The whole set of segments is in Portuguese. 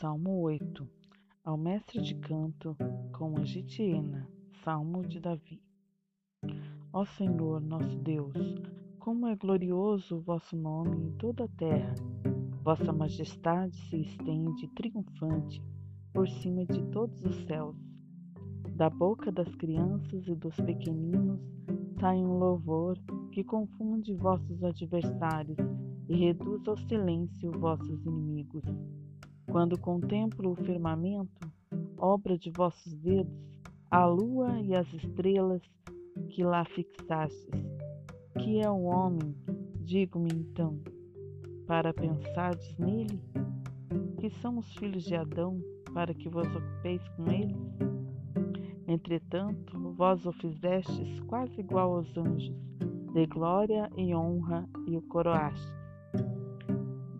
Salmo 8 Ao mestre de canto, com a gitiena, Salmo de Davi. Ó Senhor, nosso Deus, como é glorioso o vosso nome em toda a terra. Vossa majestade se estende triunfante por cima de todos os céus. Da boca das crianças e dos pequeninos sai um louvor que confunde vossos adversários e reduz ao silêncio vossos inimigos. Quando contemplo o firmamento, obra de vossos dedos, a lua e as estrelas que lá fixastes, que é o homem, digo-me então, para pensardes nele? Que são os filhos de Adão, para que vos ocupeis com eles? Entretanto, vós o fizestes quase igual aos anjos, de glória e honra, e o coroastes.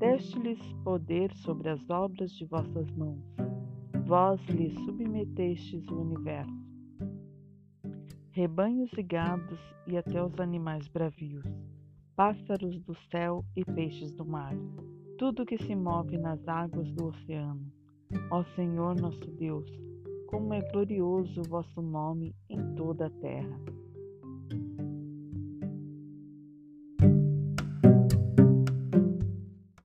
Deste-lhes poder sobre as obras de vossas mãos. Vós lhes submetestes o universo. Rebanhos e gados e até os animais bravios, pássaros do céu e peixes do mar, tudo que se move nas águas do oceano. Ó Senhor nosso Deus, como é glorioso o vosso nome em toda a terra.